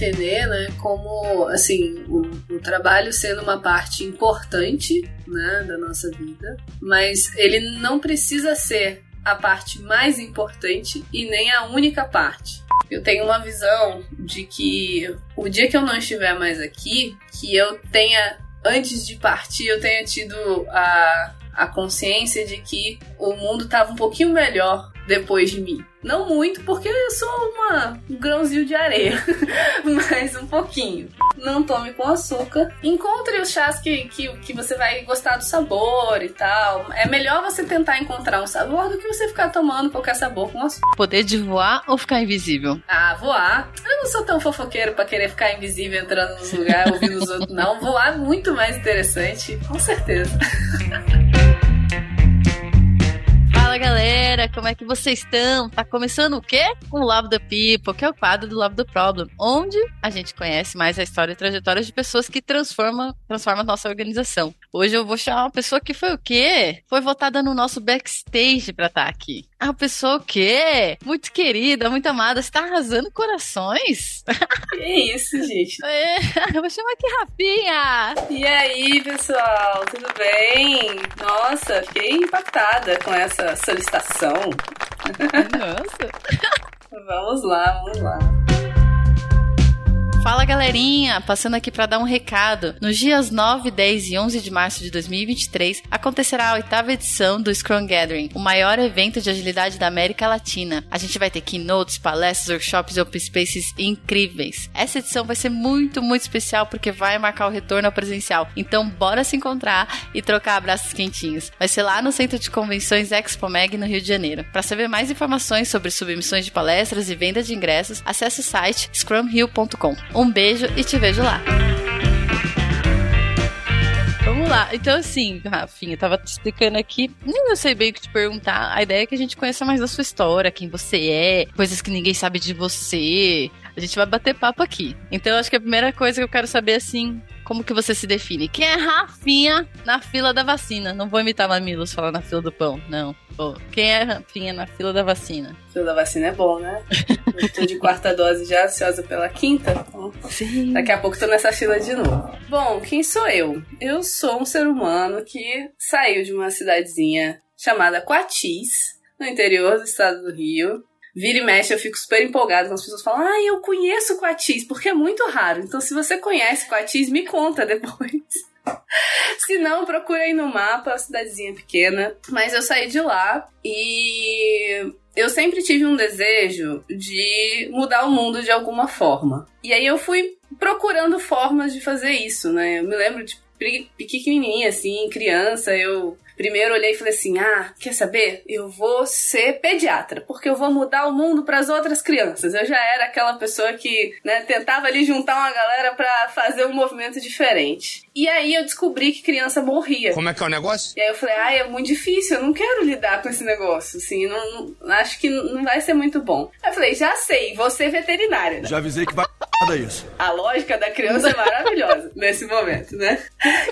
entender, né, como assim o, o trabalho sendo uma parte importante, né, da nossa vida, mas ele não precisa ser a parte mais importante e nem a única parte. Eu tenho uma visão de que o dia que eu não estiver mais aqui, que eu tenha antes de partir, eu tenha tido a, a consciência de que o mundo estava um pouquinho melhor depois de mim. Não muito, porque eu sou uma, um grãozinho de areia, mas um pouquinho. Não tome com açúcar. Encontre os chás que, que, que você vai gostar do sabor e tal. É melhor você tentar encontrar um sabor do que você ficar tomando qualquer sabor com açúcar. Poder de voar ou ficar invisível? Ah, voar. Eu não sou tão fofoqueiro para querer ficar invisível entrando nos lugares, ouvindo os outros, não. Voar é muito mais interessante, com certeza. Fala galera, como é que vocês estão? Tá começando o quê? O Love the People, que é o quadro do Love the Problem, onde a gente conhece mais a história e trajetória de pessoas que transformam, transformam a nossa organização. Hoje eu vou chamar uma pessoa que foi o quê? Foi votada no nosso backstage pra estar tá aqui. A pessoa o quê? Muito querida, muito amada, você tá arrasando corações? Que isso, gente? É, eu vou chamar aqui Rafinha! E aí, pessoal, tudo bem? Nossa, fiquei impactada com essa solicitação. Nossa! vamos lá, vamos lá. Fala galerinha, passando aqui para dar um recado. Nos dias 9, 10 e 11 de março de 2023 acontecerá a oitava edição do Scrum Gathering, o maior evento de agilidade da América Latina. A gente vai ter keynotes, palestras, workshops e open spaces incríveis. Essa edição vai ser muito, muito especial porque vai marcar o retorno ao presencial. Então bora se encontrar e trocar abraços quentinhos. Vai ser lá no Centro de Convenções Expo Mag no Rio de Janeiro. Para saber mais informações sobre submissões de palestras e venda de ingressos, acesse o site scrumhill.com. Um beijo e te vejo lá. Vamos lá. Então, assim, Rafinha, eu tava te explicando aqui, nem eu sei bem o que te perguntar. A ideia é que a gente conheça mais da sua história, quem você é, coisas que ninguém sabe de você. A gente vai bater papo aqui. Então, acho que a primeira coisa que eu quero saber, assim, como que você se define? Quem é Rafinha na fila da vacina? Não vou imitar Mamilos falar na fila do pão, não. Pô, quem é Rafinha na fila da vacina? Fila da vacina é bom, né? Eu tô de quarta dose já, ansiosa pela quinta. Então Sim. Daqui a pouco tô nessa fila de novo. Bom, quem sou eu? Eu sou um ser humano que saiu de uma cidadezinha chamada Coatis, no interior do estado do Rio. Vira e mexe, eu fico super empolgada quando as pessoas falam, ah, eu conheço Coatis, porque é muito raro. Então, se você conhece Coatis, me conta depois. Se não, procura aí no mapa, a cidadezinha pequena. Mas eu saí de lá e eu sempre tive um desejo de mudar o mundo de alguma forma. E aí eu fui procurando formas de fazer isso, né? Eu me lembro de pequenininha, assim, criança, eu Primeiro olhei e falei assim: ah, quer saber? Eu vou ser pediatra, porque eu vou mudar o mundo para as outras crianças. Eu já era aquela pessoa que né, tentava ali juntar uma galera para fazer um movimento diferente. E aí eu descobri que criança morria. Como é que é o negócio? E aí eu falei, ah, é muito difícil, eu não quero lidar com esse negócio, assim, não, não acho que não vai ser muito bom. Aí eu falei, já sei, vou ser veterinária. Né? Já avisei que vai isso. A lógica da criança é maravilhosa nesse momento, né?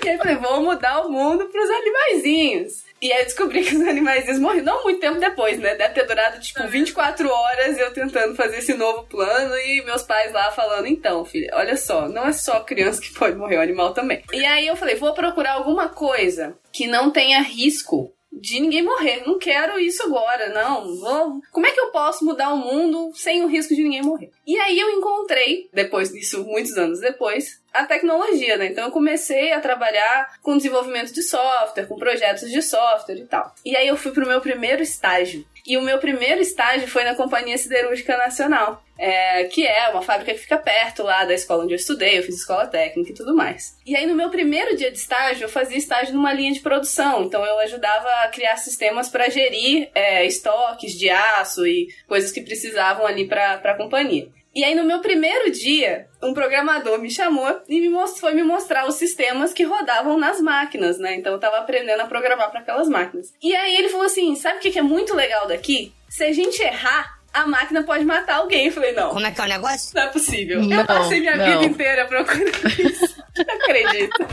E aí eu falei, vou mudar o mundo pros animaizinhos. E aí eu descobri que os animais morreram não muito tempo depois, né? Deve ter durado, tipo, 24 horas eu tentando fazer esse novo plano e meus pais lá falando, então, filha, olha só, não é só criança que pode morrer, o animal também. E aí eu falei, vou procurar alguma coisa que não tenha risco de ninguém morrer. Não quero isso agora, não. Vou... Como é que eu posso mudar o mundo sem o risco de ninguém morrer? E aí eu encontrei, depois disso, muitos anos depois, a tecnologia, né? Então eu comecei a trabalhar com desenvolvimento de software, com projetos de software e tal. E aí eu fui pro meu primeiro estágio. E o meu primeiro estágio foi na Companhia Siderúrgica Nacional, é, que é uma fábrica que fica perto lá da escola onde eu estudei, eu fiz escola técnica e tudo mais. E aí no meu primeiro dia de estágio, eu fazia estágio numa linha de produção, então eu ajudava a criar sistemas para gerir é, estoques de aço e coisas que precisavam ali para a companhia. E aí, no meu primeiro dia, um programador me chamou e me mostrou, foi me mostrar os sistemas que rodavam nas máquinas, né? Então eu tava aprendendo a programar para aquelas máquinas. E aí ele falou assim: sabe o que é muito legal daqui? Se a gente errar, a máquina pode matar alguém. Eu falei, não. Como é que é o negócio? Não é possível. Não, eu passei minha não. vida inteira procurando isso. Não acredito.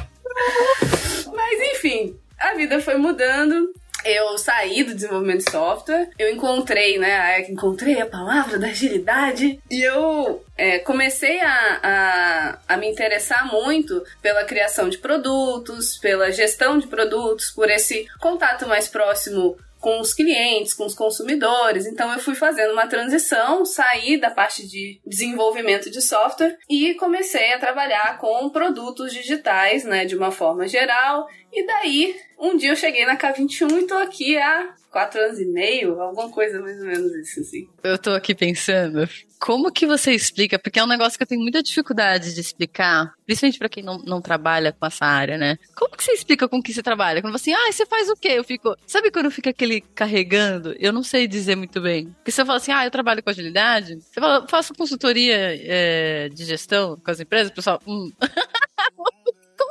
Mas enfim, a vida foi mudando. Eu saí do desenvolvimento de software, eu encontrei, né, encontrei a palavra da agilidade e eu é, comecei a, a, a, me interessar muito pela criação de produtos, pela gestão de produtos, por esse contato mais próximo com os clientes, com os consumidores. Então eu fui fazendo uma transição, saí da parte de desenvolvimento de software e comecei a trabalhar com produtos digitais, né, de uma forma geral. E daí, um dia eu cheguei na K21 e tô aqui há quatro anos e meio, alguma coisa mais ou menos isso, assim. Eu tô aqui pensando, como que você explica? Porque é um negócio que eu tenho muita dificuldade de explicar, principalmente para quem não, não trabalha com essa área, né? Como que você explica com que você trabalha? Quando você assim, ah, você faz o quê? Eu fico, sabe quando fica aquele carregando? Eu não sei dizer muito bem. Porque você fala assim, ah, eu trabalho com agilidade. Você fala, faço consultoria é, de gestão com as empresas, o pessoal, hum.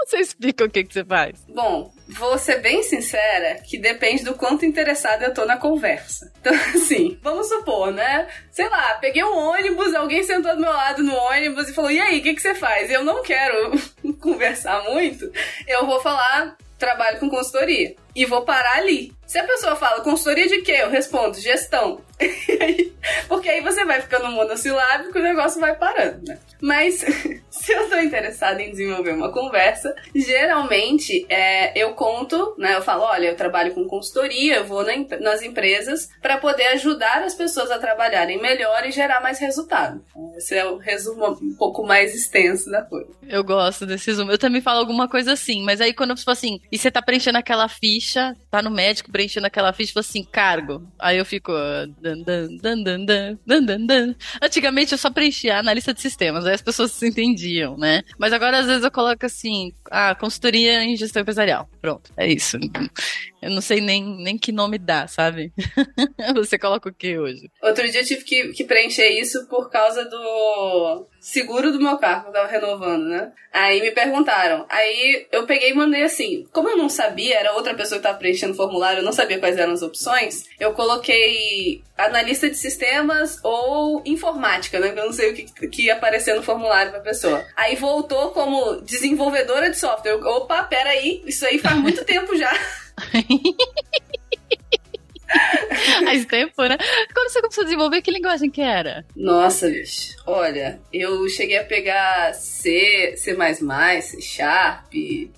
Você explica o que, que você faz? Bom, vou ser bem sincera que depende do quanto interessada eu tô na conversa. Então, assim, vamos supor, né? Sei lá, peguei um ônibus, alguém sentou do meu lado no ônibus e falou: E aí, o que, que você faz? Eu não quero conversar muito, eu vou falar trabalho com consultoria. E vou parar ali. Se a pessoa fala consultoria de quê? Eu respondo gestão. Porque aí você vai ficando monossilábico e o negócio vai parando, né? Mas se eu tô interessada em desenvolver uma conversa, geralmente é, eu conto, né? Eu falo, olha, eu trabalho com consultoria, eu vou na, nas empresas para poder ajudar as pessoas a trabalharem melhor e gerar mais resultado. Esse é o resumo um pouco mais extenso da coisa. Eu gosto desse resumo. Eu também falo alguma coisa assim, mas aí quando eu falo assim, e você tá preenchendo aquela ficha, tá no médico preenchendo aquela ficha, falo assim, cargo. Aí eu fico. Dan, dan, dan, dan, dan, dan, dan. Antigamente eu só preenchia na lista de sistemas, aí as pessoas se entendiam, né? Mas agora às vezes eu coloco assim, ah, consultoria em gestão empresarial. Pronto, é isso. Eu não sei nem, nem que nome dá, sabe? Você coloca o que hoje? Outro dia eu tive que, que preencher isso por causa do seguro do meu carro, eu tava renovando, né? Aí me perguntaram. Aí eu peguei e mandei assim. Como eu não sabia, era outra pessoa que tava preenchendo o formulário, eu não sabia quais eram as opções, eu coloquei analista de sistemas ou informática, né? Eu não sei o que, que ia aparecer no formulário pra pessoa. Aí voltou como desenvolvedora de software. Eu, Opa, peraí, isso aí faz muito tempo já. Faz tempo, né? Quando você começou a desenvolver, que linguagem que era? Nossa, bicho. Olha, eu cheguei a pegar C, C++, C Sharp.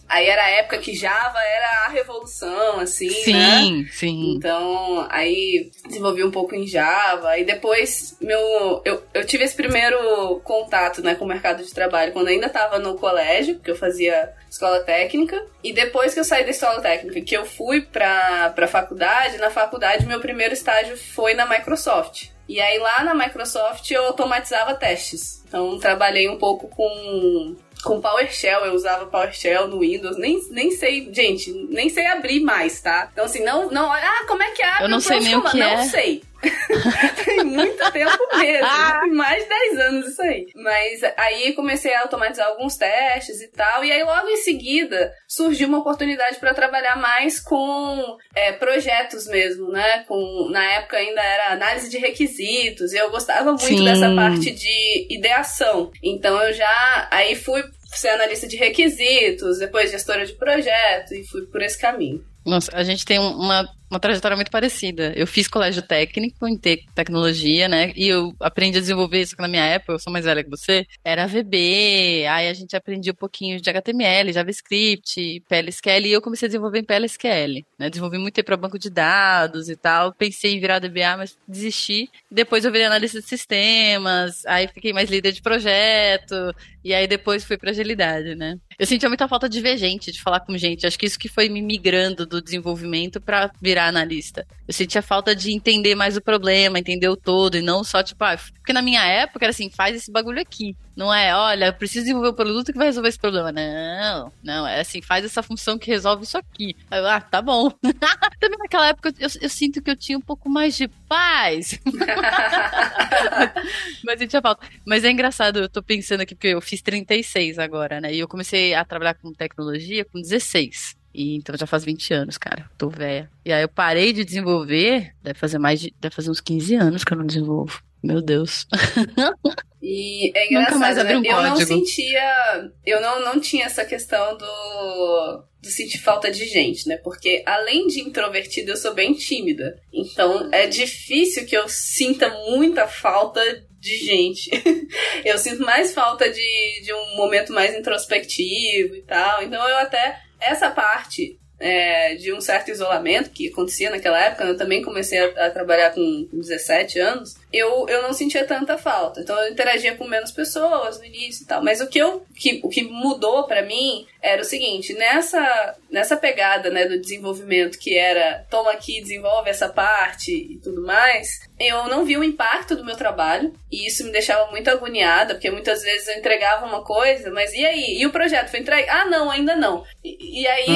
Aí era a época que Java era a revolução, assim, sim, né? Sim, sim. Então, aí desenvolvi um pouco em Java. E depois, meu, eu, eu tive esse primeiro contato, né, com o mercado de trabalho quando ainda tava no colégio, porque eu fazia escola técnica. E depois que eu saí da escola técnica, que eu fui pra, pra faculdade, na faculdade meu primeiro estágio foi na Microsoft. E aí lá na Microsoft eu automatizava testes. Então trabalhei um pouco com com PowerShell, eu usava PowerShell no Windows, nem, nem sei, gente, nem sei abrir mais, tá? Então assim, não, não, ah, como é que abre? Eu não sei nem o que não é. Não sei. Tem muito tempo mesmo. Tem mais de 10 anos isso aí. Mas aí comecei a automatizar alguns testes e tal. E aí logo em seguida surgiu uma oportunidade para trabalhar mais com é, projetos mesmo, né? Com, na época ainda era análise de requisitos. E eu gostava muito Sim. dessa parte de ideação. Então eu já aí fui ser analista de requisitos, depois gestora de projeto e fui por esse caminho. Nossa, a gente tem uma, uma trajetória muito parecida. Eu fiz colégio técnico em te tecnologia, né? E eu aprendi a desenvolver isso na minha época, eu sou mais velha que você, era VB, aí a gente aprendia um pouquinho de HTML, JavaScript, PLSQL, e eu comecei a desenvolver em PLSQL, né? Desenvolvi muito para banco de dados e tal. Pensei em virar DBA, mas desisti. Depois eu virei analista de sistemas, aí fiquei mais líder de projeto, e aí depois fui pra agilidade, né? Eu sentia muita falta de ver gente, de falar com gente. Acho que isso que foi me migrando do desenvolvimento para virar analista. Eu sentia falta de entender mais o problema, entender o todo, e não só, tipo, ah, porque na minha época era assim, faz esse bagulho aqui. Não é, olha, preciso desenvolver um produto que vai resolver esse problema. Não, não, é assim, faz essa função que resolve isso aqui. Aí eu, ah, tá bom. Também naquela época eu, eu, sinto que eu tinha um pouco mais de paz. Mas eu tinha falta. Mas é engraçado, eu tô pensando aqui, porque eu fiz 36 agora, né? E eu comecei a trabalhar com tecnologia com 16. E então já faz 20 anos, cara. Tô velha. E aí eu parei de desenvolver, deve fazer mais de. Deve fazer uns 15 anos que eu não desenvolvo. Meu Deus. E é engraçado, Nunca mais abri um né? Eu não sentia. Eu não, não tinha essa questão do. Do sentir falta de gente, né? Porque além de introvertida, eu sou bem tímida. Então é difícil que eu sinta muita falta de gente. eu sinto mais falta de, de um momento mais introspectivo e tal. Então eu até. Essa parte é, de um certo isolamento que acontecia naquela época, eu também comecei a, a trabalhar com 17 anos, eu, eu não sentia tanta falta. Então eu interagia com menos pessoas no início e tal. Mas o que, eu, que, o que mudou pra mim era o seguinte, nessa, nessa pegada né, do desenvolvimento que era toma aqui, desenvolve essa parte e tudo mais, eu não vi o impacto do meu trabalho e isso me deixava muito agoniada, porque muitas vezes eu entregava uma coisa, mas e aí? E o projeto foi entregue? Ah, não, ainda não. E, e aí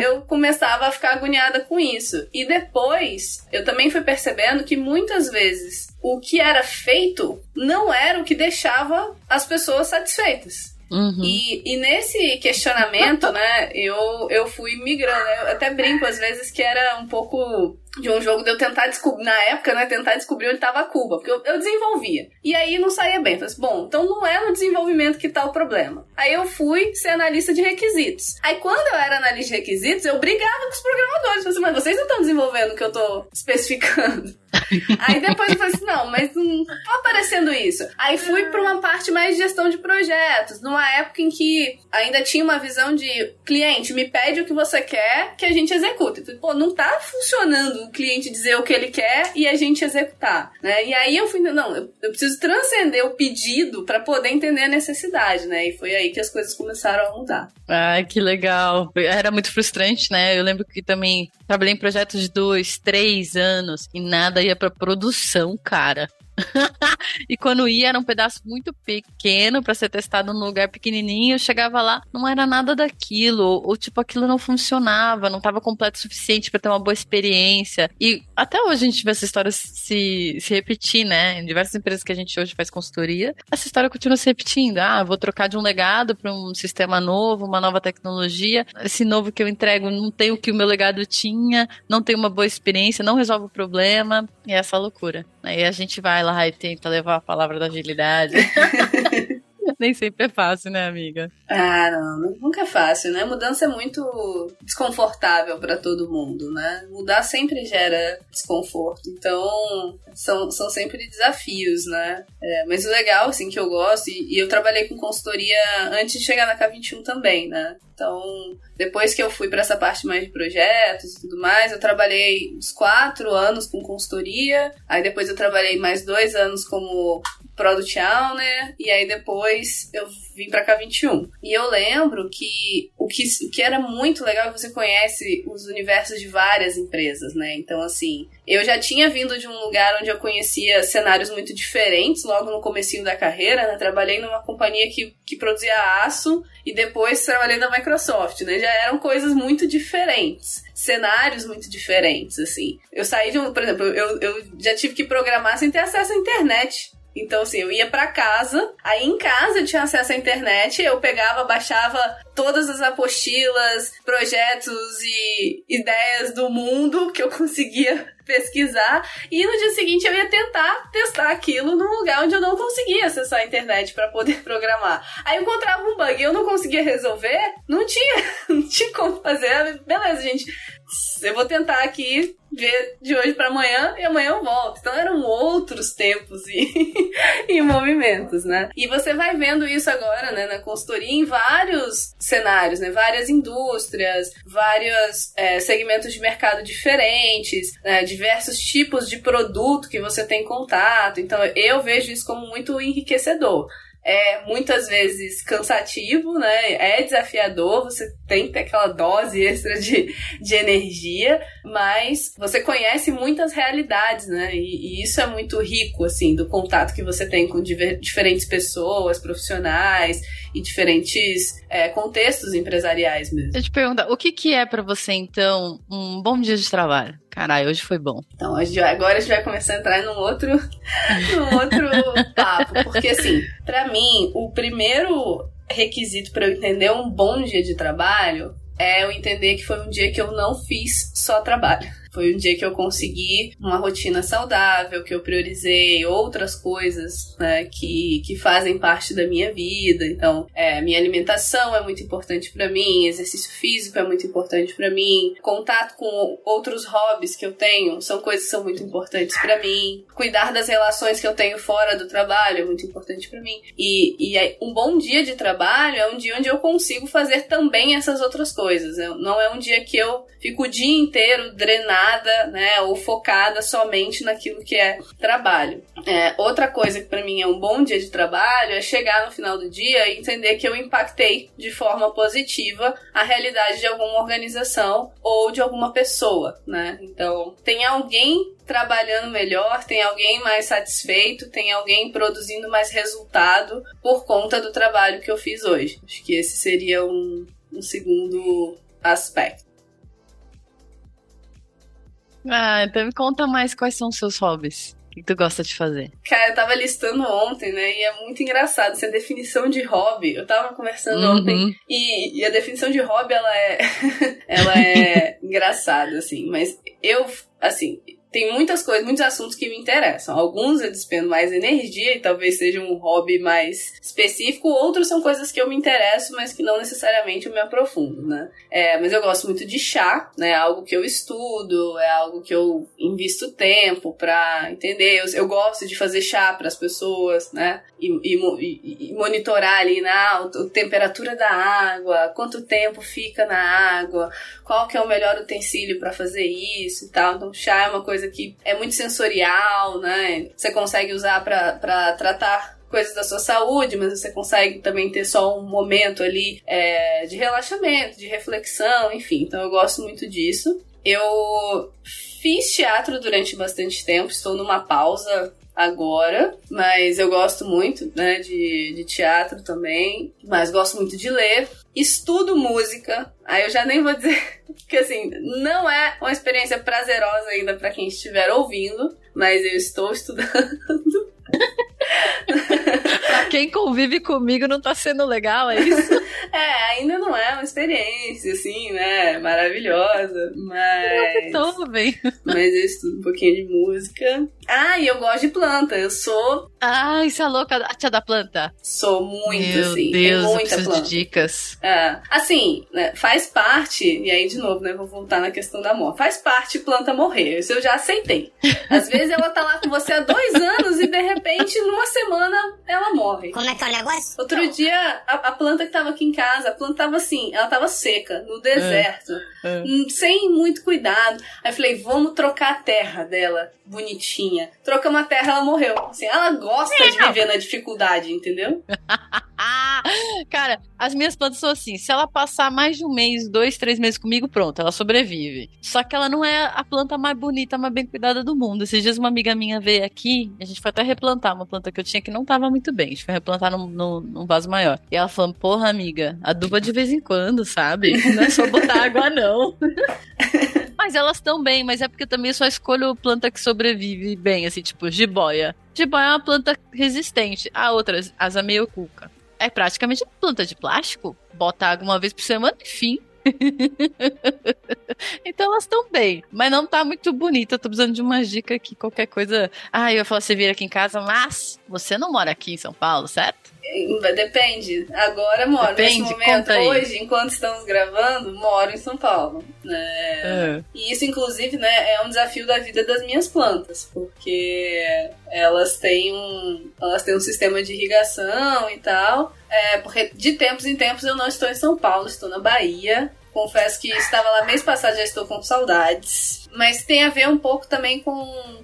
eu, eu começava a ficar agoniada com isso. E depois eu também fui percebendo que muitas vezes o que era feito não era o que deixava as pessoas satisfeitas. Uhum. E, e nesse questionamento, né, eu, eu fui migrando. Eu até brinco às vezes que era um pouco de um jogo de eu tentar descobrir, na época, né, tentar descobrir onde estava a Cuba, porque eu, eu desenvolvia. E aí não saía bem. Falei assim, bom, então não é no desenvolvimento que tá o problema. Aí eu fui ser analista de requisitos. Aí quando eu era analista de requisitos, eu brigava com os programadores. Falei assim, mas vocês não estão desenvolvendo o que eu tô especificando. Aí depois eu falei assim, não, mas não tá aparecendo isso. Aí fui pra uma parte mais de gestão de projetos, numa época em que ainda tinha uma visão de cliente, me pede o que você quer que a gente executa. Então, pô, não tá funcionando o cliente dizer o que ele quer e a gente executar, né? E aí eu fui, não, eu, eu preciso transcender o pedido pra poder entender a necessidade, né? E foi aí que as coisas começaram a mudar. Ai, que legal. Era muito frustrante, né? Eu lembro que também trabalhei em projetos de dois, três anos e nada ia pra produção, cara. e quando ia era um pedaço muito pequeno pra ser testado num lugar pequenininho, eu chegava lá, não era nada daquilo, ou, tipo aquilo não funcionava, não estava completo o suficiente pra ter uma boa experiência. E até hoje a gente vê essa história se, se repetir, né? Em diversas empresas que a gente hoje faz consultoria, essa história continua se repetindo. Ah, vou trocar de um legado para um sistema novo, uma nova tecnologia. Esse novo que eu entrego não tem o que o meu legado tinha, não tem uma boa experiência, não resolve o problema. E é essa loucura. Aí a gente vai lá e tenta levar a palavra da agilidade. Nem sempre é fácil, né, amiga? Ah, não, nunca é fácil, né? Mudança é muito desconfortável para todo mundo, né? Mudar sempre gera desconforto, então são, são sempre desafios, né? É, mas o legal, assim, que eu gosto, e, e eu trabalhei com consultoria antes de chegar na K21 também, né? Então, depois que eu fui para essa parte mais de projetos e tudo mais, eu trabalhei uns quatro anos com consultoria, aí depois eu trabalhei mais dois anos como Product Owner, e aí depois eu vim pra K21. E eu lembro que o que, o que era muito legal é que você conhece os universos de várias empresas, né? Então, assim, eu já tinha vindo de um lugar onde eu conhecia cenários muito diferentes logo no comecinho da carreira, né? Trabalhei numa companhia que, que produzia aço e depois trabalhei na Microsoft, né? Já eram coisas muito diferentes cenários muito diferentes, assim. Eu saí de um, por exemplo, eu, eu já tive que programar sem ter acesso à internet. Então, assim, eu ia para casa, aí em casa eu tinha acesso à internet, eu pegava, baixava todas as apostilas, projetos e ideias do mundo que eu conseguia pesquisar, e no dia seguinte eu ia tentar testar aquilo num lugar onde eu não conseguia acessar a internet para poder programar. Aí eu encontrava um bug e eu não conseguia resolver, não tinha, não tinha como fazer. Beleza, gente, eu vou tentar aqui ver de hoje para amanhã e amanhã eu volto. Então eram outros tempos e, e movimentos, né? E você vai vendo isso agora, né, na consultoria em vários cenários, né? Várias indústrias, vários é, segmentos de mercado diferentes, né? Diversos tipos de produto que você tem contato. Então eu vejo isso como muito enriquecedor é muitas vezes cansativo, né? É desafiador, você tem que ter aquela dose extra de, de energia, mas você conhece muitas realidades, né? E, e isso é muito rico, assim, do contato que você tem com diver, diferentes pessoas, profissionais e diferentes é, contextos empresariais mesmo. Eu te perguntar, o que, que é para você, então, um bom dia de trabalho? Caralho, hoje foi bom. Então, agora a gente vai começar a entrar num outro, num outro papo. Porque, assim, para mim, o primeiro requisito para eu entender um bom dia de trabalho é eu entender que foi um dia que eu não fiz só trabalho. Foi um dia que eu consegui uma rotina saudável, que eu priorizei outras coisas né, que, que fazem parte da minha vida. Então, é, minha alimentação é muito importante para mim, exercício físico é muito importante para mim, contato com outros hobbies que eu tenho são coisas que são muito importantes para mim, cuidar das relações que eu tenho fora do trabalho é muito importante para mim. E, e um bom dia de trabalho é um dia onde eu consigo fazer também essas outras coisas. Não é um dia que eu fico o dia inteiro né, ou focada somente naquilo que é trabalho. É, outra coisa que para mim é um bom dia de trabalho é chegar no final do dia e entender que eu impactei de forma positiva a realidade de alguma organização ou de alguma pessoa, né? Então, tem alguém trabalhando melhor, tem alguém mais satisfeito, tem alguém produzindo mais resultado por conta do trabalho que eu fiz hoje. Acho que esse seria um, um segundo aspecto. Ah, então me conta mais quais são os seus hobbies. O que tu gosta de fazer? Cara, eu tava listando ontem, né? E é muito engraçado. Essa definição de hobby. Eu tava conversando uhum. ontem. E, e, a definição de hobby, ela é. ela é engraçada, assim. Mas eu, assim, tem muitas coisas, muitos assuntos que me interessam. Alguns eu despendo mais energia e talvez seja um hobby mais específico, outros são coisas que eu me interesso, mas que não necessariamente eu me aprofundo, né? É, mas eu gosto muito de chá, né? É algo que eu estudo, é algo que eu invisto tempo pra entender. Eu, eu gosto de fazer chá para as pessoas, né? E, e, e, monitorar ali na a temperatura da água, quanto tempo fica na água, qual que é o melhor utensílio para fazer isso e tal. Então, chá é uma coisa que é muito sensorial, né? Você consegue usar para tratar coisas da sua saúde, mas você consegue também ter só um momento ali é, de relaxamento, de reflexão, enfim. Então eu gosto muito disso. Eu fiz teatro durante bastante tempo, estou numa pausa agora, mas eu gosto muito, né, de, de teatro também, mas gosto muito de ler, estudo música, aí eu já nem vou dizer que assim, não é uma experiência prazerosa ainda para quem estiver ouvindo, mas eu estou estudando pra quem convive comigo não tá sendo legal, é isso? é, ainda não é uma experiência, assim, né? Maravilhosa. Mas. Não, bem. Mas eu estudo um pouquinho de música. Ah, e eu gosto de planta. Eu sou. Ah, isso é louca, a tia da planta. Sou muito, Meu assim. Deus, tem muita eu planta. de dicas. É. Assim, né, faz parte, e aí de novo, né? Vou voltar na questão da morte. Faz parte planta morrer. Isso eu já aceitei. Às vezes ela tá lá com você há dois anos e de repente, numa semana, ela morre. Como é que é o negócio? Outro dia, a, a, planta que tava aqui em casa, a planta tava assim, ela tava seca, no deserto, É. hum, sem muito cuidado. Aí eu falei, vamos trocar a terra dela, bonitinha. Trocamos a terra, ela morreu. Assim, ela gosta de viver na dificuldade, entendeu? Cara, as minhas plantas são assim: se ela passar mais de um mês, dois, três meses comigo, pronto, ela sobrevive. Só que ela não é a planta mais bonita, mais bem cuidada do mundo. Esses dias uma amiga minha veio aqui, a gente foi até replantar uma planta que eu tinha que não tava muito bem. A gente foi replantar num, num, num vaso maior. E ela falou: porra, amiga, aduba de vez em quando, sabe? Não é só botar água, não. Mas elas estão bem, mas é porque também só escolho planta que sobrevive bem, assim, tipo jiboia. Jiboia é uma planta resistente. A outras, as ameiocuca. É praticamente planta de plástico. Bota água uma vez por semana, enfim. então elas estão bem, mas não tá muito bonita. Eu tô precisando de uma dica aqui, qualquer coisa. Ah, eu ia falar, você vir aqui em casa, mas você não mora aqui em São Paulo, certo? Depende. Agora moro. Depende, Nesse momento, hoje, enquanto estamos gravando, moro em São Paulo. Né? É. E isso, inclusive, né, é um desafio da vida das minhas plantas, porque elas têm um, elas têm um sistema de irrigação e tal. É, porque de tempos em tempos eu não estou em São Paulo, estou na Bahia. Confesso que estava lá mês passado, já estou com saudades. Mas tem a ver um pouco também com,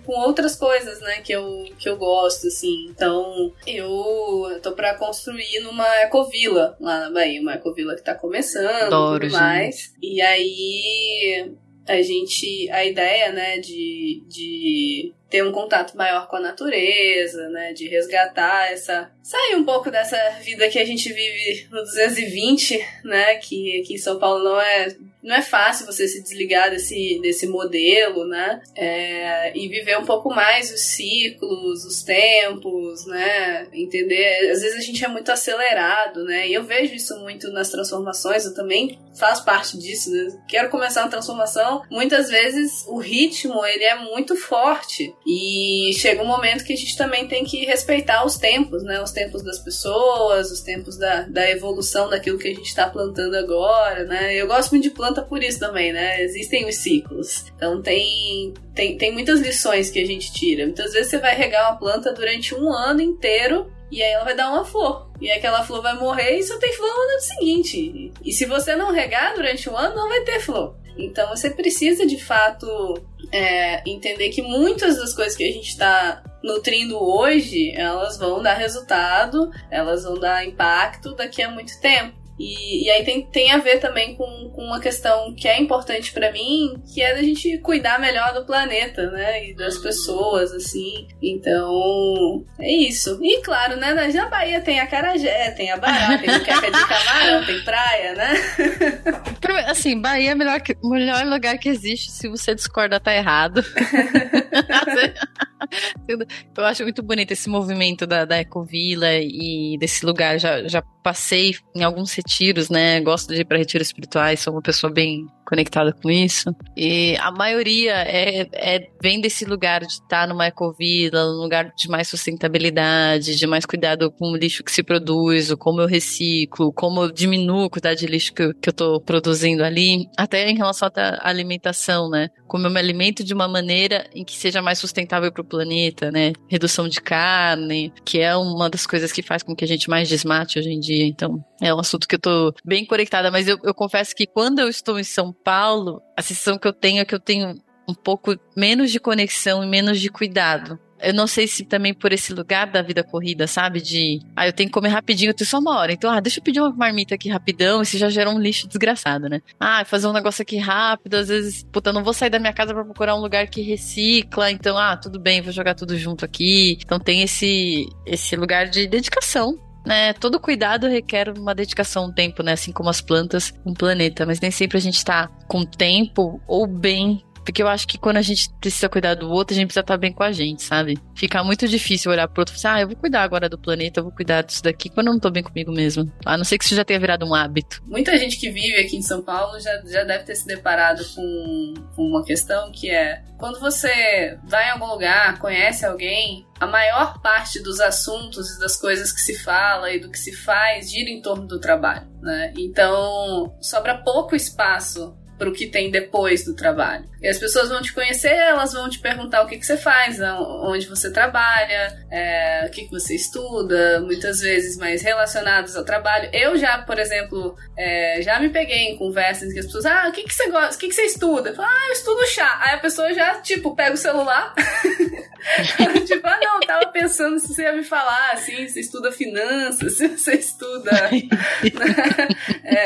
com outras coisas, né, que eu, que eu gosto, assim. Então, eu, tô pra construir numa ecovila lá na Bahia, uma ecovila que tá começando Adoro, tudo mais. E aí, a gente, a ideia, né, de, de ter um contato maior com a natureza, né, de resgatar essa, sair um pouco dessa vida que a gente vive no 220, né, que aqui em São Paulo não é não é fácil você se desligar desse, desse modelo, né? É, e viver um pouco mais os ciclos, os tempos, né? Entender. Às vezes a gente é muito acelerado, né? E eu vejo isso muito nas transformações, eu também faço parte disso, né? Quero começar uma transformação, muitas vezes o ritmo ele é muito forte e chega um momento que a gente também tem que respeitar os tempos, né? Os tempos das pessoas, os tempos da, da evolução daquilo que a gente está plantando agora, né? Eu gosto muito de por isso também, né? Existem os ciclos. Então tem, tem, tem muitas lições que a gente tira. Muitas vezes você vai regar uma planta durante um ano inteiro e aí ela vai dar uma flor. E aquela flor vai morrer e só tem flor no ano seguinte. E se você não regar durante um ano, não vai ter flor. Então você precisa de fato é, entender que muitas das coisas que a gente está nutrindo hoje, elas vão dar resultado, elas vão dar impacto daqui a muito tempo. E, e aí tem, tem a ver também com, com uma questão que é importante para mim, que é da gente cuidar melhor do planeta, né? E das pessoas, assim. Então, é isso. E claro, né? Na Bahia tem a Carajé, tem a Bará, tem o Queca de Camarão, tem praia, né? Assim, Bahia é o melhor, melhor lugar que existe. Se você discorda, tá errado. Eu acho muito bonito esse movimento da, da Ecovila e desse lugar. Já, já passei em alguns retiros, né? Gosto de ir para retiros espirituais, sou uma pessoa bem conectada com isso. E a maioria é, é vem desse lugar de estar numa ecovila, num lugar de mais sustentabilidade, de mais cuidado com o lixo que se produz, o como eu reciclo, como eu diminuo a quantidade de lixo que, que eu estou produzindo ali, até em relação à alimentação, né? Como eu me alimento de uma maneira em que seja mais sustentável para o planeta, né? Redução de carne, que é uma das coisas que faz com que a gente mais desmate hoje em dia. Então, é um assunto que eu tô bem conectada, mas eu, eu confesso que quando eu estou em São Paulo, a sensação que eu tenho é que eu tenho um pouco menos de conexão e menos de cuidado. Eu não sei se também por esse lugar da vida corrida, sabe? De, ah, eu tenho que comer rapidinho, eu tenho só uma hora. Então, ah, deixa eu pedir uma marmita aqui rapidão, isso já gera um lixo desgraçado, né? Ah, fazer um negócio aqui rápido, às vezes, puta, eu não vou sair da minha casa para procurar um lugar que recicla, então, ah, tudo bem, vou jogar tudo junto aqui. Então tem esse, esse lugar de dedicação né, todo cuidado requer uma dedicação, um tempo, né? Assim como as plantas, um planeta. Mas nem sempre a gente tá com tempo ou bem porque eu acho que quando a gente precisa cuidar do outro, a gente precisa estar bem com a gente, sabe? Fica muito difícil olhar pro outro e falar, assim, ah, eu vou cuidar agora do planeta, eu vou cuidar disso daqui, quando eu não tô bem comigo mesmo. A não ser que isso já tenha virado um hábito. Muita gente que vive aqui em São Paulo já, já deve ter se deparado com, com uma questão que é quando você vai em algum lugar, conhece alguém, a maior parte dos assuntos e das coisas que se fala e do que se faz gira em torno do trabalho, né? Então, sobra pouco espaço para o que tem depois do trabalho. E as pessoas vão te conhecer, elas vão te perguntar o que, que você faz, onde você trabalha, é, o que, que você estuda, muitas vezes mais relacionados ao trabalho. Eu já, por exemplo, é, já me peguei em conversas que as pessoas, ah, o que, que você gosta, o que, que você estuda? Eu falo, ah, eu estudo chá. Aí a pessoa já, tipo, pega o celular. tipo, ah, não, tava pensando se você ia me falar, assim, você estuda finanças, se você estuda é,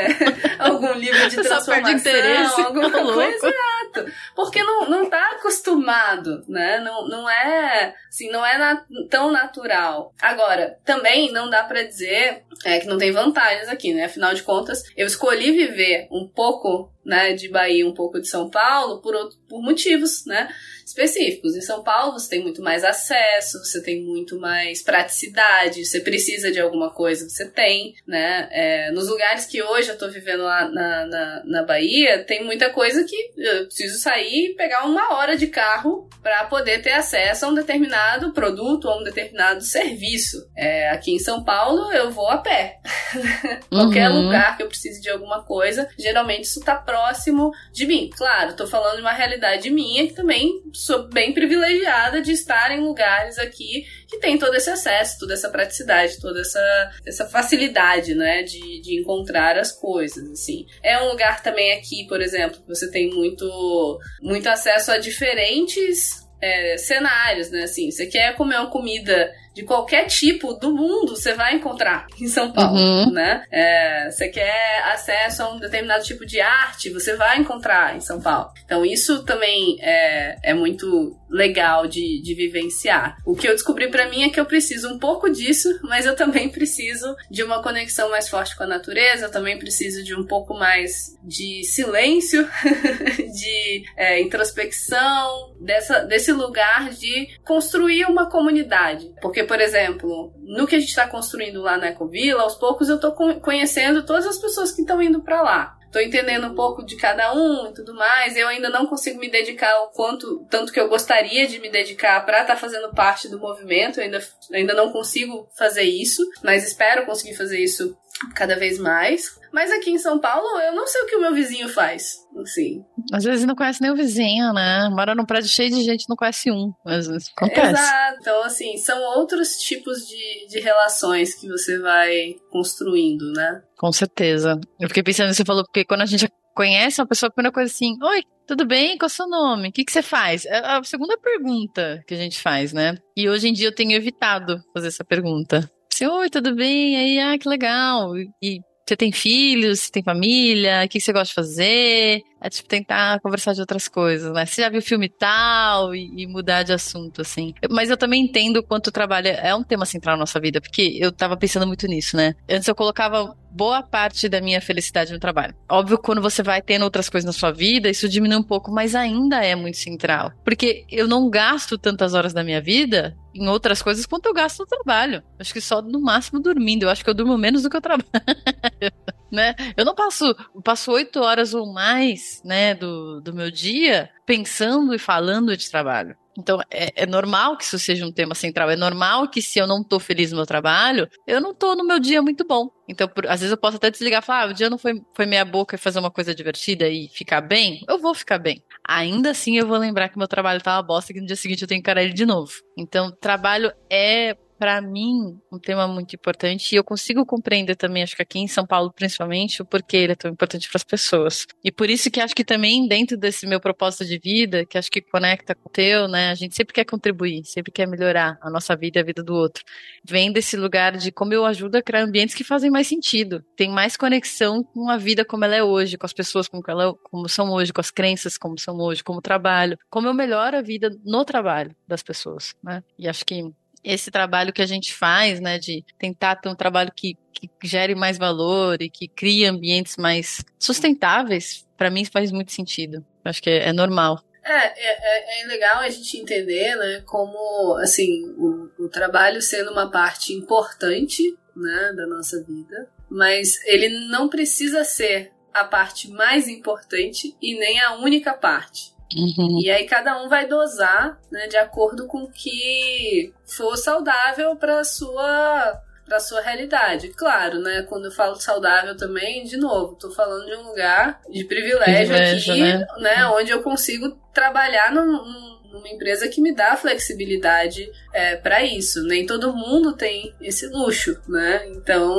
algum livro de transformação, alguma tá coisa, exato. Porque não, não tá acostumado, né? Não, não é, assim, não é na, tão natural. Agora, também não dá para dizer é, que não tem vantagens aqui, né? Afinal de contas, eu escolhi viver um pouco né, de Bahia, um pouco de São Paulo, por, outro, por motivos, né? Específicos. Em São Paulo você tem muito mais acesso, você tem muito mais praticidade, você precisa de alguma coisa, você tem, né? É, nos lugares que hoje eu tô vivendo lá na, na, na, Bahia, tem muita coisa que eu preciso sair e pegar uma hora de carro para poder ter acesso a um determinado produto ou um determinado serviço. É, aqui em São Paulo eu vou a pé. Qualquer uhum. lugar que eu precise de alguma coisa, geralmente isso tá próximo de mim. Claro, tô falando de uma realidade minha que também sou bem privilegiada de estar em lugares aqui que tem todo esse acesso, toda essa praticidade, toda essa, essa facilidade, né, de, de encontrar as coisas, assim. É um lugar também aqui, por exemplo, que você tem muito, muito acesso a diferentes é, cenários, né? Assim, você quer comer uma comida de qualquer tipo do mundo, você vai encontrar em São Paulo, uhum. né? É, você quer acesso a um determinado tipo de arte, você vai encontrar em São Paulo. Então isso também é, é muito legal de, de vivenciar. O que eu descobri para mim é que eu preciso um pouco disso, mas eu também preciso de uma conexão mais forte com a natureza, eu também preciso de um pouco mais de silêncio, de é, introspecção, dessa, desse lugar de construir uma comunidade. Porque, por exemplo, no que a gente está construindo lá na Ecovila, aos poucos eu estou conhecendo todas as pessoas que estão indo para lá tô entendendo um pouco de cada um e tudo mais. Eu ainda não consigo me dedicar o quanto, tanto que eu gostaria de me dedicar para estar tá fazendo parte do movimento. Eu ainda, ainda não consigo fazer isso, mas espero conseguir fazer isso cada vez mais. Mas aqui em São Paulo, eu não sei o que o meu vizinho faz. Assim. Às vezes não conhece nem o vizinho, né? Mora num prédio cheio de gente não conhece um. Às vezes acontece. Exato. Então, assim, são outros tipos de, de relações que você vai construindo, né? Com certeza. Eu fiquei pensando, você falou, porque quando a gente conhece uma pessoa, a primeira coisa assim, oi, tudo bem? Qual é o seu nome? O que, que você faz? É a segunda pergunta que a gente faz, né? E hoje em dia eu tenho evitado fazer essa pergunta. Assim, oi, tudo bem? Aí, ah, que legal. E você tem filhos, você tem família, o que você gosta de fazer? É tipo tentar conversar de outras coisas, né? Você já viu filme tal e, e, mudar de assunto, assim. Mas eu também entendo o quanto o trabalho é um tema central na nossa vida, porque eu tava pensando muito nisso, né? Antes eu colocava boa parte da minha felicidade no trabalho. Óbvio, quando você vai tendo outras coisas na sua vida, isso diminui um pouco, mas ainda é muito central. Porque eu não gasto tantas horas da minha vida em outras coisas quanto eu gasto no trabalho. Acho que só no máximo dormindo. Eu acho que eu durmo menos do que eu trabalho. né? Eu não passo passo oito horas ou mais, né, do, do meu dia pensando e falando de trabalho. Então, é, é, normal que isso seja um tema central. É normal que se eu não tô feliz no meu trabalho, eu não tô no meu dia muito bom. Então, por, às vezes eu posso até desligar e falar, ah, o dia não foi, foi meia boca e fazer uma coisa divertida e ficar bem. Eu vou ficar bem. Ainda assim, eu vou lembrar que meu trabalho tá uma bosta e que no dia seguinte eu tenho que encarar ele de novo. Então, trabalho é para mim, um tema muito importante e eu consigo compreender também, acho que aqui em São Paulo principalmente, o porquê ele é tão importante para as pessoas. E por isso que acho que também dentro desse meu propósito de vida, que acho que conecta com o teu, né, a gente sempre quer contribuir, sempre quer melhorar a nossa vida e a vida do outro. Vem desse lugar de como eu ajudo a criar ambientes que fazem mais sentido, tem mais conexão com a vida como ela é hoje, com as pessoas como, ela, como são hoje, com as crenças como são hoje, como trabalho, como eu melhoro a vida no trabalho das pessoas, né? E acho que esse trabalho que a gente faz, né, de tentar ter um trabalho que, que gere mais valor e que crie ambientes mais sustentáveis, para mim faz muito sentido. Acho que é, é normal. É, é, é, é, legal a gente entender, né, como, assim, o, o trabalho sendo uma parte importante, né, da nossa vida, mas ele não precisa ser a parte mais importante e nem a única parte. Uhum. E aí cada um vai dosar, né, de acordo com o que for saudável para sua para sua realidade. Claro, né, quando eu falo saudável também, de novo, tô falando de um lugar de privilégio, privilégio aqui, né? né, onde eu consigo trabalhar num, numa empresa que me dá flexibilidade é, para isso. Nem todo mundo tem esse luxo, né? Então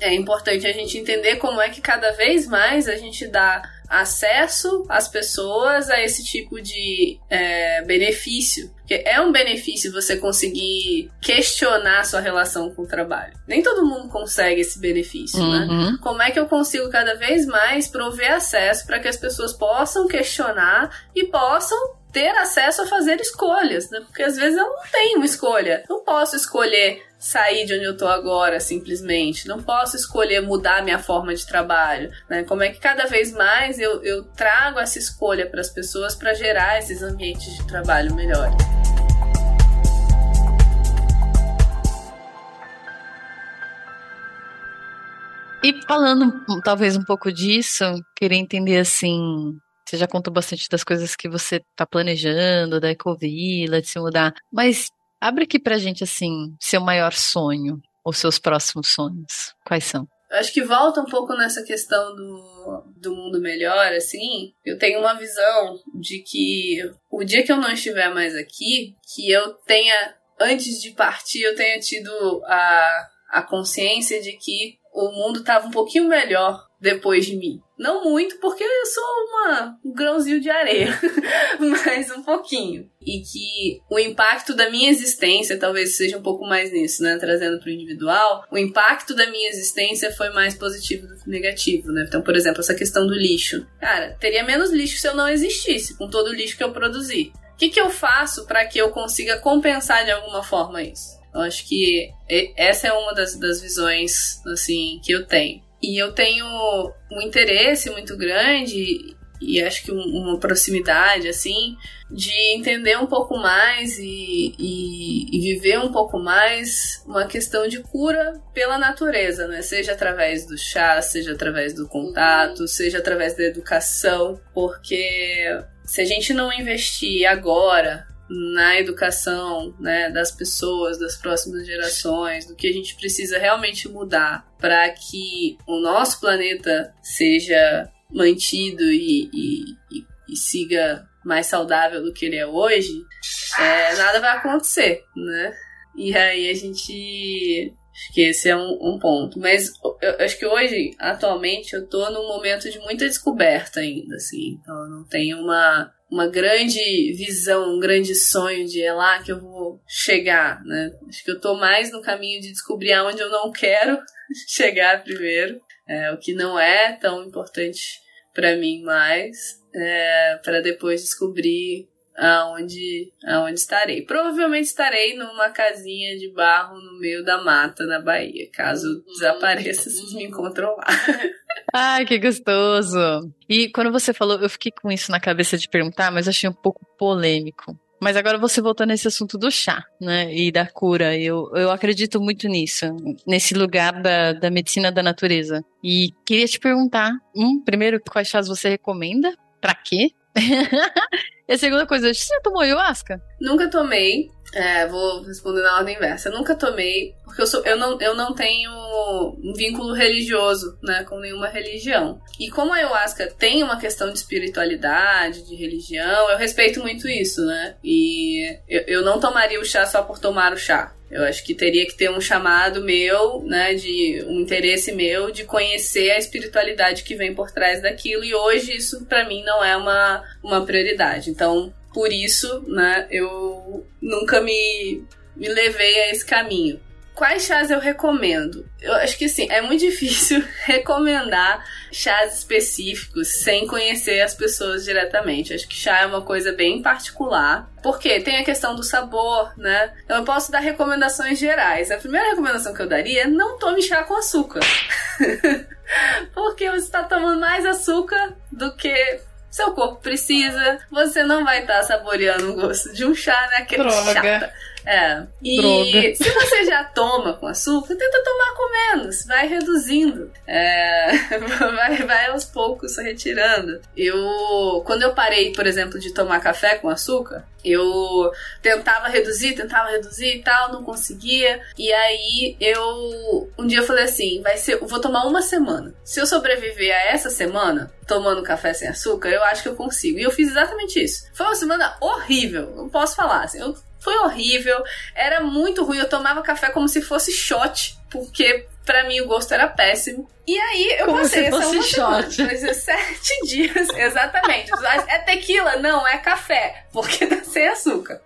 é importante a gente entender como é que cada vez mais a gente dá acesso às pessoas a esse tipo de é, benefício. Porque é um benefício você conseguir questionar sua relação com o trabalho. Nem todo mundo consegue esse benefício, né? uhum. né? Como é que eu consigo cada vez mais prover acesso para que as pessoas possam questionar e possam ter acesso a fazer escolhas, né? Porque às vezes eu não tenho uma escolha. Não posso escolher sair de onde eu tô agora, simplesmente. Não posso escolher mudar minha forma de trabalho. Né? Como é que cada vez mais eu, eu trago essa escolha para as pessoas para gerar esses ambientes de trabalho melhores. E falando talvez um pouco disso, queria entender assim, você já contou bastante das coisas que você está planejando, da Ecovila, de se mudar, mas Abre aqui pra gente, assim, seu maior sonho ou seus próximos sonhos. Quais são? Acho que volta um pouco nessa questão do, do mundo melhor, assim. Eu tenho uma visão de que o dia que eu não estiver mais aqui, que eu tenha, antes de partir, eu tenha tido a, a consciência de que o mundo estava um pouquinho melhor depois de mim. Não muito, porque eu sou uma, um grãozinho de areia, mas um pouquinho. E que o impacto da minha existência talvez seja um pouco mais nisso, né? Trazendo para o individual, o impacto da minha existência foi mais positivo do que negativo, né? Então, por exemplo, essa questão do lixo. Cara, teria menos lixo se eu não existisse, com todo o lixo que eu produzi que, que eu faço para que eu consiga compensar de alguma forma isso? Eu acho que essa é uma das, das visões assim que eu tenho. E eu tenho um interesse muito grande e acho que um, uma proximidade assim de entender um pouco mais e, e, e, viver um pouco mais uma questão de cura pela natureza, né? Seja através do chá, seja através do contato, seja através da educação, porque se a gente não investir agora na educação né, das pessoas, das próximas gerações, do que a gente precisa realmente mudar para que o nosso planeta seja mantido e, e, e, e siga mais saudável do que ele é hoje, é, nada vai acontecer, né? E aí a gente. Acho que esse é um, um ponto. Mas eu, eu, acho que hoje, atualmente, eu tô num momento de muita descoberta ainda, assim. Então eu não tenho uma, uma grande visão, um grande sonho de é lá que eu vou chegar, né? Acho que eu tô mais no caminho de descobrir aonde eu não quero chegar primeiro. É, o que não é tão importante para mim mais, é, para depois descobrir aonde, aonde estarei. Provavelmente estarei numa casinha de barro no meio da mata na Bahia. Caso desapareça, vocês me encontram lá. Ai, que gostoso! E quando você falou, eu fiquei com isso na cabeça de perguntar, mas achei um pouco polêmico. Mas agora você voltou nesse assunto do chá, né? E da cura. Eu, eu acredito muito nisso, nesse lugar da, da medicina da natureza. E queria te perguntar, um, primeiro, quais chás você recomenda? Pra quê? e a segunda coisa, você tomou ayahuasca? Nunca tomei. É, vou responder na ordem inversa. Eu nunca tomei, porque eu, sou, eu, não, eu não tenho um vínculo religioso, né, com nenhuma religião. E como a ayahuasca tem uma questão de espiritualidade, de religião, eu respeito muito isso, né? E eu, eu não tomaria o chá só por tomar o chá. Eu acho que teria que ter um chamado meu, né, de um interesse meu de conhecer a espiritualidade que vem por trás daquilo. E hoje isso para mim não é uma, uma prioridade. Então, por isso, né, eu nunca me, me levei a esse caminho. Quais chás eu recomendo? Eu acho que sim, é muito difícil recomendar chás específicos sem conhecer as pessoas diretamente. Acho que chá é uma coisa bem particular. Porque tem a questão do sabor, né? Eu posso dar recomendações gerais. A primeira recomendação que eu daria é não tome chá com açúcar. Porque você está tomando mais açúcar do que seu corpo precisa, você não vai estar tá saboreando o gosto de um chá, né? Que é Droga. chata. É. E Droga. se você já toma com açúcar, tenta tomar com menos, vai reduzindo. É, vai, vai aos poucos retirando. Eu, quando eu parei, por exemplo, de tomar café com açúcar, eu tentava reduzir, tentava reduzir e tal, não conseguia. E aí eu um dia eu falei assim, vai ser, eu vou tomar uma semana. Se eu sobreviver a essa semana tomando café sem açúcar, eu acho que eu consigo. E eu fiz exatamente isso. Foi uma semana horrível, não posso falar. Assim, eu foi horrível, era muito ruim. Eu tomava café como se fosse shot, porque para mim o gosto era péssimo. E aí eu como passei se essa fosse uma shot. semana, mas, sete dias, exatamente. É tequila? Não, é café, porque tá sem açúcar.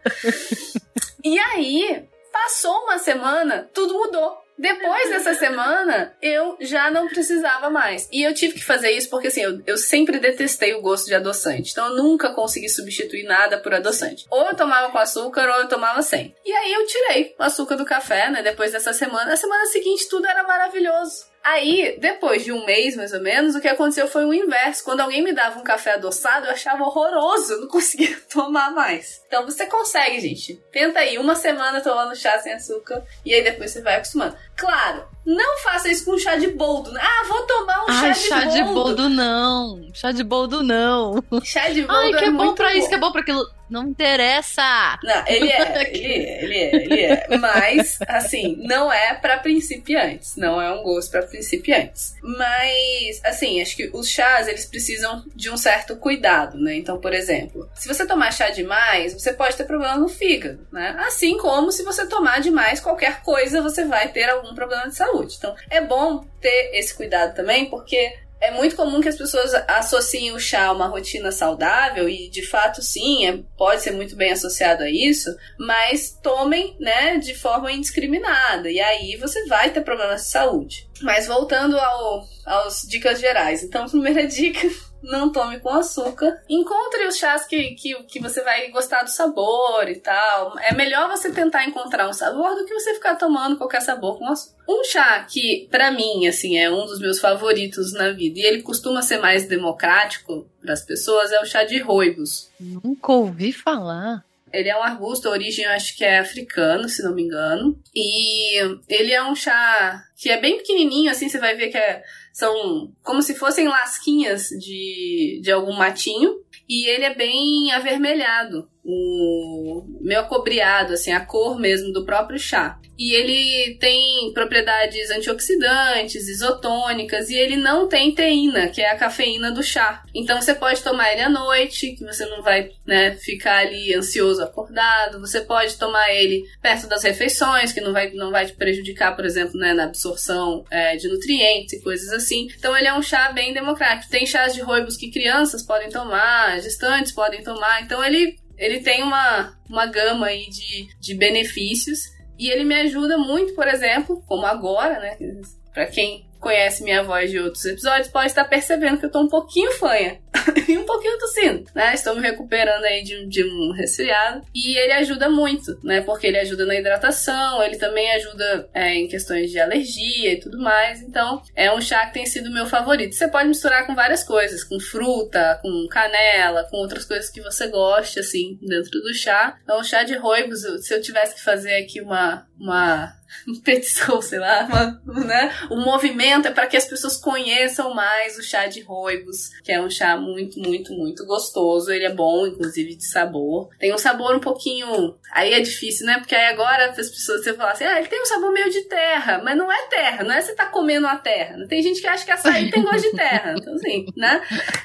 E aí, passou uma semana, tudo mudou. Depois dessa semana, eu já não precisava mais. E eu tive que fazer isso porque, assim, eu, eu sempre detestei o gosto de adoçante. Então, eu nunca consegui substituir nada por adoçante. Ou eu tomava com açúcar ou eu tomava sem. E aí, eu tirei o açúcar do café, né? Depois dessa semana. A semana seguinte, tudo era maravilhoso. Aí, depois de um mês mais ou menos, o que aconteceu foi o inverso. Quando alguém me dava um café adoçado, eu achava horroroso, eu não conseguia tomar mais. Então você consegue, gente. Tenta aí uma semana tomando chá sem açúcar e aí depois você vai acostumando. Claro, não faça isso com chá de boldo. Ah, vou tomar um chá Ai, de chá boldo. de boldo não. Chá de boldo não. Chá de boldo Ai, que é é bom pra isso, que é bom pra aquilo. Não interessa. Não, ele é, ele é, ele é, ele é. Mas, assim, não é pra principiantes. Não é um gosto pra principiantes. Mas, assim, acho que os chás, eles precisam de um certo cuidado, né? Então, por exemplo, se você tomar chá demais, você pode ter problema no fígado, né? Assim como se você tomar demais qualquer coisa, você vai ter algum problema de saúde. Então, é bom ter esse cuidado também, porque é muito comum que as pessoas associem o chá a uma rotina saudável e de fato sim, é, pode ser muito bem associado a isso, mas tomem, né, de forma indiscriminada e aí você vai ter problemas de saúde. Mas voltando ao, aos dicas gerais. Então, primeira dica não tome com açúcar. Encontre os chás que, que, que você vai gostar do sabor e tal. É melhor você tentar encontrar um sabor do que você ficar tomando qualquer sabor com açúcar. Um chá que, para mim, assim, é um dos meus favoritos na vida e ele costuma ser mais democrático para as pessoas é o chá de roibos. Nunca ouvi falar. Ele é um arbusto, a origem acho que é africano, se não me engano. E ele é um chá que é bem pequenininho, assim, você vai ver que é, são como se fossem lasquinhas de, de algum matinho. E ele é bem avermelhado, o meio acobreado, assim, a cor mesmo do próprio chá. E ele tem propriedades antioxidantes, isotônicas, e ele não tem teína, que é a cafeína do chá. Então você pode tomar ele à noite, que você não vai né, ficar ali ansioso acordado. Você pode tomar ele perto das refeições, que não vai, não vai te prejudicar, por exemplo, né, na absorção é, de nutrientes e coisas assim. Então ele é um chá bem democrático. Tem chás de roibos que crianças podem tomar, gestantes podem tomar. Então ele, ele tem uma, uma gama aí de, de benefícios. E ele me ajuda muito, por exemplo, como agora, né? Pra quem conhece minha voz de outros episódios pode estar percebendo que eu tô um pouquinho fanha e um pouquinho tossindo, né? Estou me recuperando aí de, de, um resfriado e ele ajuda muito, né? Porque ele ajuda na hidratação, ele também ajuda é, em questões de alergia e tudo mais. Então, é um chá que tem sido meu favorito. Você pode misturar com várias coisas, com fruta, com canela, com outras coisas que você goste, assim, dentro do chá. Então, o chá de roibos, se eu tivesse que fazer aqui uma, uma petição, sei lá, uma, né? O movimento é para que as pessoas conheçam mais o chá de roibos, que é um chá muito, muito, muito gostoso. Ele é bom, inclusive, de sabor. Tem um sabor um pouquinho. Aí é difícil, né? Porque aí agora as pessoas você fala assim, ah, ele tem um sabor meio de terra, mas não é terra, não é você tá comendo a terra. Tem gente que acha que açaí tem gosto de terra. Então, assim, né?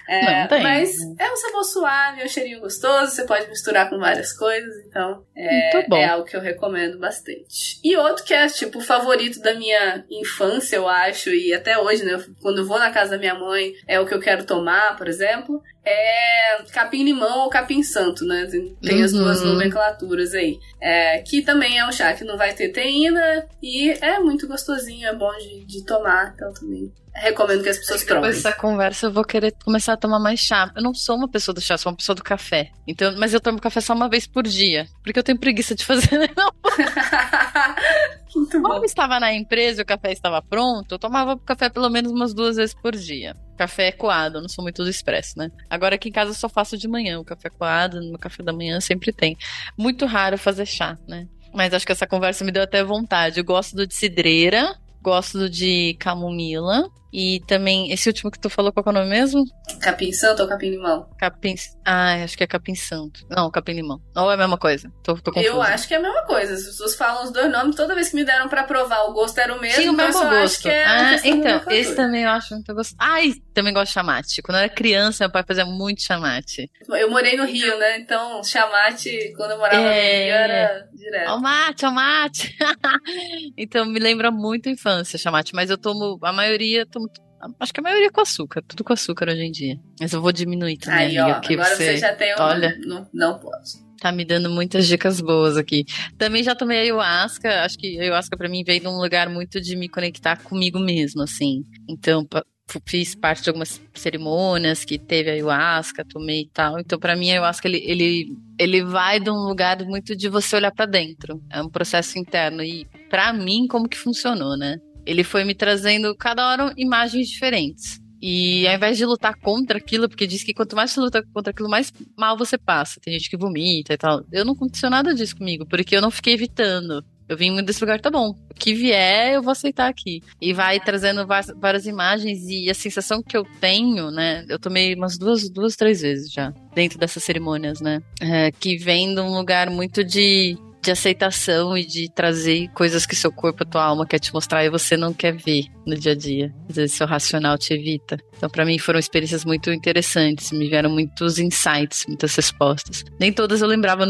É, mas é um sabor suave, é um cheirinho gostoso, você pode misturar com várias coisas, então é, é algo que eu recomendo bastante. E outro que é, tipo, favorito da minha infância, eu acho, e até hoje, né? Quando eu vou na casa da minha mãe, é o que eu quero tomar, por exemplo é capim-limão ou capim-santo, né? Tem uhum. as duas uhum. nomenclaturas aí. É, que também é um chá que não vai ter teína e é muito gostosinho, é bom de, de tomar, então também recomendo que as pessoas provem. Depois dessa conversa eu vou querer começar a tomar mais chá. Eu não sou uma pessoa do chá, sou uma pessoa do café. Então, mas eu tomo café só uma vez por dia, porque eu tenho preguiça de fazer, né? não. Muito bom. Quando estava na empresa e o café estava pronto, eu tomava café pelo menos umas duas vezes por dia. Café é coado, eu não sou muito do expresso, né? Agora aqui em casa eu só faço de manhã. O café coado, no café da manhã sempre tem. Muito raro fazer chá, né? Mas acho que essa conversa me deu até vontade. Eu gosto do de cidreira, gosto do de camomila. E também, esse último que tu falou, qual é o nome mesmo? Capim Santo ou Capim Limão? Capim. Ah, acho que é Capim Santo. Não, Capim Limão. Ou é a mesma coisa? Tô, tô confusa. Eu acho que é a mesma coisa. As pessoas falam os dois nomes, toda vez que me deram pra provar, o gosto era o mesmo. Tinha o mesmo gosto. É ah, então, esse também eu acho muito gostoso. Ai, também gosto de chamate. Quando eu era criança, meu pai fazia muito chamate. Eu morei no Rio, né? Então, chamate, quando eu morava é... no Rio, era direto. Ó mate, ó mate. então, me lembra muito a infância, chamate. Mas eu tomo, a maioria, tomo Acho que a maioria é com açúcar, tudo com açúcar hoje em dia. Mas eu vou diminuir também, Aí, amiga, ó, agora você... você já tem um... Olha, não, não pode. Tá me dando muitas dicas boas aqui. Também já tomei ayahuasca, acho que ayahuasca para mim veio de um lugar muito de me conectar comigo mesmo, assim. Então, fiz parte de algumas cerimônias que teve ayahuasca, tomei e tal. Então, para mim, ayahuasca ele, ele, ele vai de um lugar muito de você olhar para dentro. É um processo interno. E para mim, como que funcionou, né? Ele foi me trazendo cada hora imagens diferentes. E ao invés de lutar contra aquilo, porque diz que quanto mais você luta contra aquilo, mais mal você passa. Tem gente que vomita e tal. Eu não aconteceu nada disso comigo, porque eu não fiquei evitando. Eu vim desse lugar, tá bom. O que vier, eu vou aceitar aqui. E vai trazendo várias imagens e a sensação que eu tenho, né? Eu tomei umas duas, duas, três vezes já, dentro dessas cerimônias, né? É, que vem de um lugar muito de de aceitação e de trazer coisas que seu corpo, tua alma quer te mostrar e você não quer ver no dia a dia. Às vezes seu racional te evita. Então, para mim, foram experiências muito interessantes. Me vieram muitos insights, muitas respostas. Nem todas eu lembrava,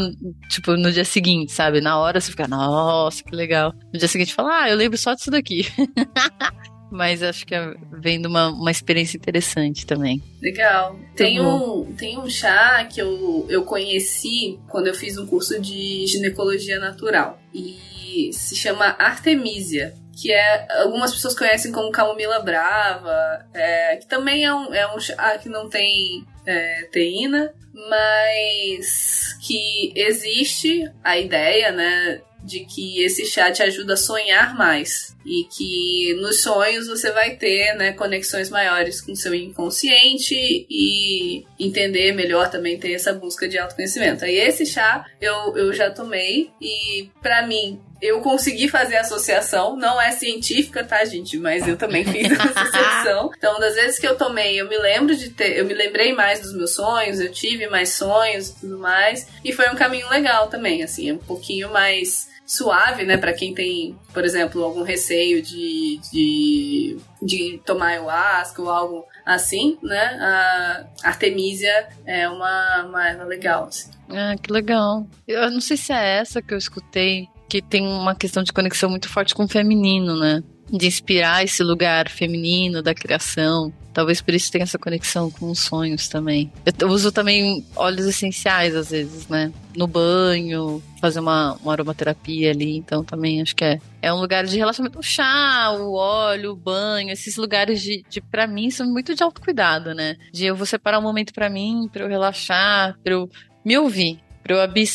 tipo, no dia seguinte, sabe? Na hora você fica, nossa, que legal. No dia seguinte, fala, ah, eu lembro só disso daqui. mas acho que é, vem de uma, uma experiência interessante também. Legal. Tem um, tem um chá que eu, eu conheci quando eu fiz um curso de ginecologia natural. E se chama Artemisia que é algumas pessoas conhecem como camomila brava, é, que também é um, é um chá que não tem é, teína, mas que existe a ideia, né, de que esse chá te ajuda a sonhar mais e que nos sonhos você vai ter né, conexões maiores com seu inconsciente e entender melhor também ter essa busca de autoconhecimento. Aí esse chá eu, eu já tomei e para mim eu consegui fazer associação, não é científica, tá, gente? Mas eu também fiz associação. Então, das vezes que eu tomei, eu me lembro de ter, eu me lembrei mais dos meus sonhos, eu tive mais sonhos e tudo mais. E foi um caminho legal também, assim, um pouquinho mais suave, né, para quem tem, por exemplo, algum receio de, de, de tomar ayahuasca ou algo assim, né, a Artemisia é uma, uma erva legal, assim. Ah, que legal. Eu não sei se é essa que eu escutei, que tem uma questão de conexão muito forte com o feminino, né? De inspirar esse lugar feminino da criação. Talvez por isso tenha essa conexão com os sonhos também. Eu uso também óleos essenciais, às vezes, né? No banho, fazer uma, uma aromaterapia ali. Então também acho que é, é um lugar de relaxamento. O chá, o óleo, o banho, esses lugares de, de para mim, são muito de autocuidado, né? De eu vou separar um momento para mim, para eu relaxar, para eu me ouvir para eu abrir,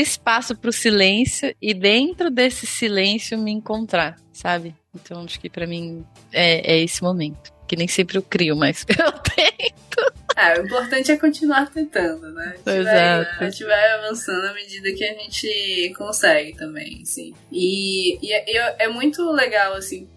espaço para o silêncio e dentro desse silêncio me encontrar, sabe? Então acho que para mim é, é esse momento que nem sempre eu crio, mas eu tento. É, o importante é continuar tentando, né? A gente, vai, a gente vai avançando à medida que a gente consegue também, sim. E, e, é, e é muito legal, assim,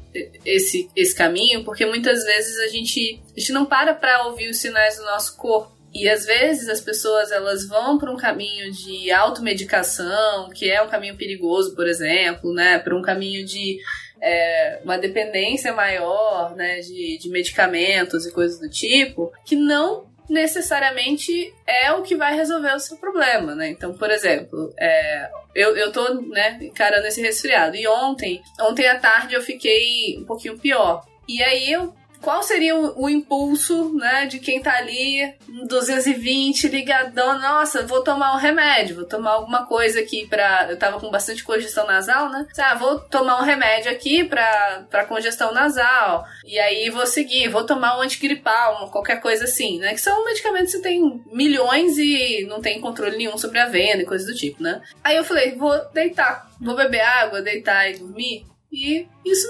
esse, esse caminho, porque muitas vezes a gente, a gente não para pra ouvir os sinais do nosso corpo. E às vezes as pessoas elas vão para um caminho de automedicação, que é um caminho perigoso, por exemplo, né? Para um caminho de é, uma dependência maior né, de, de medicamentos e coisas do tipo, que não necessariamente é o que vai resolver o seu problema, né? Então, por exemplo, é, eu, eu tô, né, encarando esse resfriado. E ontem, ontem à tarde eu fiquei um pouquinho pior. E aí eu qual seria o, o, impulso, né, de quem tá ali, 220, ligadão, nossa, vou tomar um remédio, vou tomar alguma coisa aqui pra. Eu tava com bastante congestão nasal, né? Ah, vou tomar um remédio aqui pra, pra congestão nasal. E aí vou seguir, vou tomar um antigripal, qualquer coisa assim, né? Que são medicamentos que tem milhões e não tem controle nenhum sobre a venda e coisas do tipo, né? Aí eu falei, vou deitar, vou beber água, deitar e dormir. E isso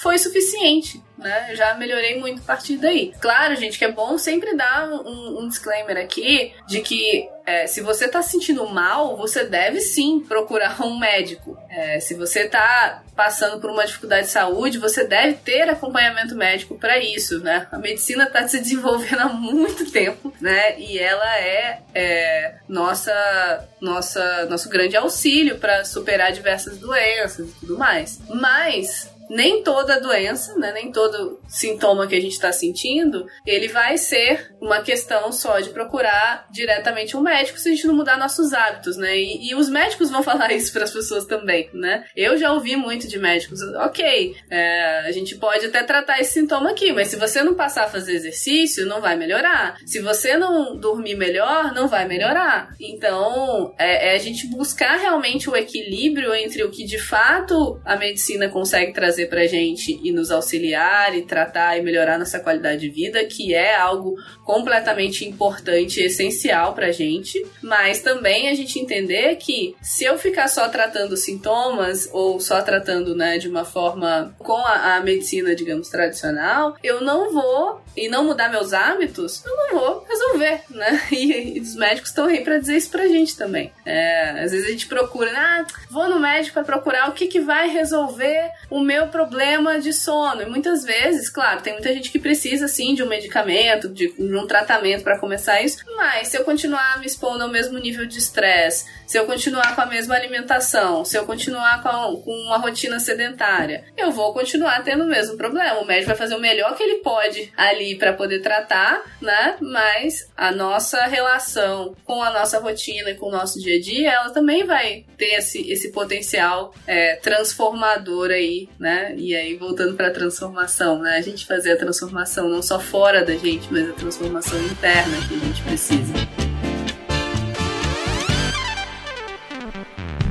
foi suficiente né? Já melhorei muito a partir daí. Claro, gente, que é bom sempre dar um, um disclaimer aqui de que é, se você tá se sentindo mal, você deve sim procurar um médico. É, se você tá passando por uma dificuldade de saúde, você deve ter acompanhamento médico para isso, né? A medicina tá se desenvolvendo há muito tempo, né? E ela é, é nossa, nossa, nosso grande auxílio para superar diversas doenças e tudo mais. Mas nem toda doença, né, nem todo sintoma que a gente está sentindo, ele vai ser uma questão só de procurar diretamente um médico se a gente não mudar nossos hábitos, né? E, e os médicos vão falar isso para as pessoas também, né? Eu já ouvi muito de médicos, ok, é, a gente pode até tratar esse sintoma aqui, mas se você não passar a fazer exercício, não vai melhorar. Se você não dormir melhor, não vai melhorar. Então, é, é a gente buscar realmente o equilíbrio entre o que de fato a medicina consegue trazer trazer pra gente e nos auxiliar e tratar e melhorar nossa qualidade de vida, que é algo completamente importante e essencial pra gente, mas também a gente entender que se eu ficar só tratando sintomas ou só tratando, né, de uma forma com a, a medicina, digamos, tradicional, eu não vou e não mudar meus hábitos, eu não vou resolver, né? E, e os médicos estão aí para dizer isso pra gente também. É, às vezes a gente procura, ah, vou no médico para procurar o que, que vai resolver o meu problema de sono. E muitas vezes, claro, tem muita gente que precisa sim de um medicamento, de, de um tratamento para começar isso, mas se eu continuar me expondo ao mesmo nível de estresse, se eu continuar com a mesma alimentação, se eu continuar com, com uma rotina sedentária, eu vou continuar tendo o mesmo problema. O médico vai fazer o melhor que ele pode ali para poder tratar, né? Mas a nossa relação com a nossa rotina e com o nosso dia a dia, ela também vai ter esse, esse potencial é, transformador aí, né? E aí, voltando para a transformação, né? A gente fazer a transformação não só fora da gente, mas a transformação interna que a gente precisa.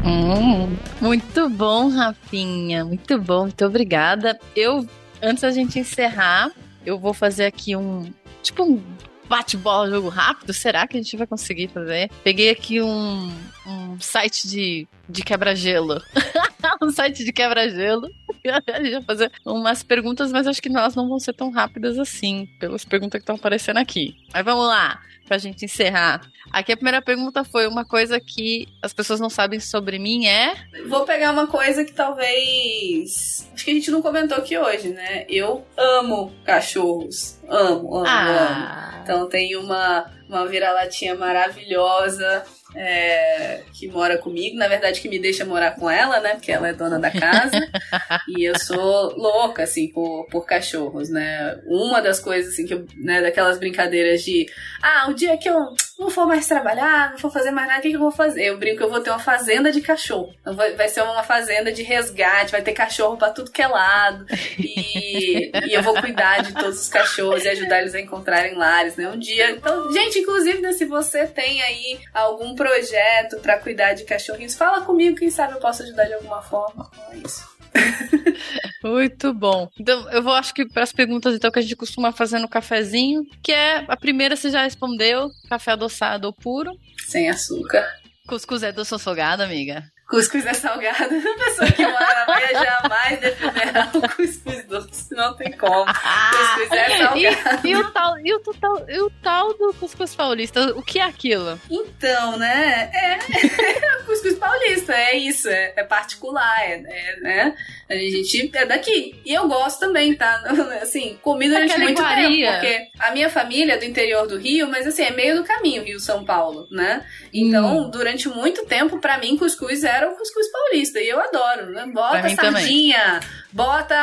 Hum, muito bom, Rafinha. Muito bom, muito obrigada. Eu, antes da gente encerrar, eu vou fazer aqui um. Tipo um bate-bola, jogo rápido. Será que a gente vai conseguir fazer? Peguei aqui um, um site de, de quebra-gelo. um site de quebra-gelo. A gente vai fazer umas perguntas, mas acho que elas não vão ser tão rápidas assim, pelas perguntas que estão aparecendo aqui. Mas vamos lá pra gente encerrar. Aqui a primeira pergunta foi uma coisa que as pessoas não sabem sobre mim é. Vou pegar uma coisa que talvez. Acho que a gente não comentou aqui hoje, né? Eu amo cachorros. Amo, amo, Ah. amo. Então tem uma, uma vira-latinha maravilhosa. é, que mora comigo, na verdade que me deixa morar com ela, né? Porque ela é dona da casa. e eu sou louca, assim, por, por cachorros, né? Uma das coisas, assim, que eu, né, daquelas brincadeiras de ah, o dia que eu não for mais trabalhar, não for fazer mais nada, o que, que eu vou fazer? Eu brinco que eu vou ter uma fazenda de cachorro. Então vai, ser uma fazenda de resgate, vai ter cachorro pra tudo que é lado. E, e eu vou cuidar de todos os cachorros e ajudar eles a encontrarem lares, né? Um dia. Então, gente, inclusive, né, se você tem aí algum projeto pra cuidar de cachorrinhos, fala comigo, quem sabe eu posso ajudar de alguma forma. Então é isso. Muito bom. Então, eu vou, acho que para as perguntas então, que a gente costuma fazer no cafezinho, que é a primeira você já respondeu: café adoçado ou puro? Sem açúcar. Cuscuz é doce ou salgado, amiga? Cuscuz é salgado. A pessoa que mora na Bahia jamais defenderá o cuscuz doce. Não tem como. Cuscuz é salgado. E, e o tal, e, o tal, e o tal do cuscuz paulista? O que é aquilo? Então, né? É cuscuz paulista, é isso. É, é particular, é, é, né? A gente é daqui. E eu gosto também, tá? Assim, comi durante Aquela muito iguaria. tempo. Porque a minha família é do interior do Rio, mas assim, é meio do caminho, Rio-São Paulo, né? Então, Hum. durante muito tempo, pra mim, cuscuz era o cuscuz paulista. E eu adoro, né? Bota mim também. sardinha, bota.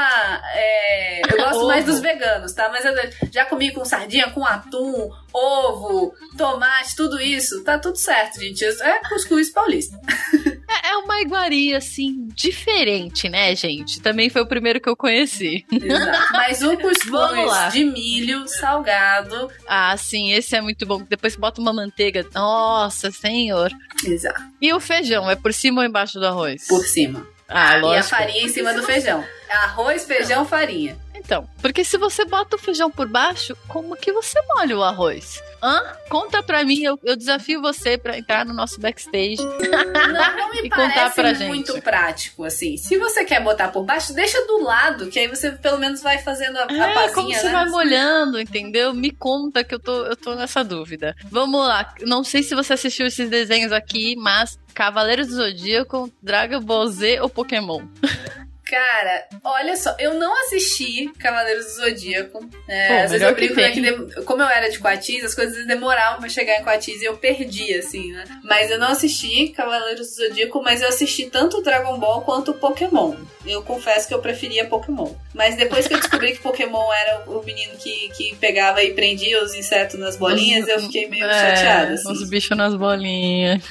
é, Eu gosto mais dos veganos, tá? Mas eu já comi com sardinha, com atum, ovo, tomate, tudo isso. Tá tudo certo, gente. É cuscuz paulista. É, é uma iguaria, assim, diferente, né, gente? Também foi o primeiro que eu conheci. Exato. Mas o cuscuz de milho salgado. Ah, sim, esse é muito bom. Depois bota uma manteiga. Nossa, senhor. Exato. E o feijão? É por cima ou embaixo do arroz? Por cima. Ah, e a lógico. farinha em cima do feijão. Arroz, feijão, farinha. Então, porque se você bota o feijão por baixo, como que você molha o arroz? Hã? Conta pra mim, eu, eu desafio você pra entrar no nosso backstage. Não, não me E contar pra gente. muito prático, assim. Se você quer botar por baixo, deixa do lado, que aí você pelo menos vai fazendo a, a É, pazinha, como você né? vai molhando, entendeu? Me conta que eu tô, eu tô nessa dúvida. Vamos lá. Não sei se você assistiu esses desenhos aqui, mas Cavaleiros do Zodíaco, Dragon Ball Z ou Pokémon? Cara, olha só, eu não assisti Cavaleiros do Zodíaco. É, Pô, às vezes eu que brinco, né, tem. que dem- como eu era de Coatiz, as coisas demoravam pra chegar em Coatiz e eu perdi, assim, né? Mas eu não assisti Cavaleiros do Zodíaco, mas eu assisti tanto Dragon Ball quanto Pokémon. Eu confesso que eu preferia Pokémon. Mas depois que eu descobri que Pokémon era o menino que, que pegava e prendia os insetos nas bolinhas, eu fiquei meio chateada, assim. Os bichos nas bolinhas.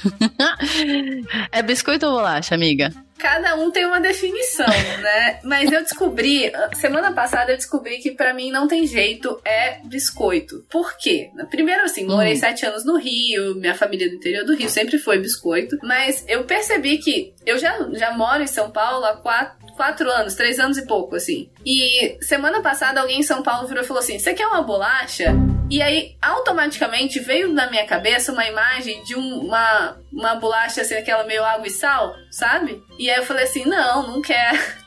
é biscoito ou bolacha, amiga? Cada um tem uma definição, né? Mas eu descobri, semana passada eu descobri que pra mim não tem jeito, é biscoito. Por quê? Primeiro, assim, morei Hum. sete anos no Rio, minha família do interior do Rio sempre foi biscoito, mas eu percebi que eu já, já moro em São Paulo há quatro, quatro anos, três anos e pouco, assim. E semana passada alguém em São Paulo virou e falou assim: Você quer uma bolacha? E aí, automaticamente veio na minha cabeça uma imagem de um- uma, uma bolacha, assim, aquela meio água e sal, sabe? E aí eu falei assim: não, não quero.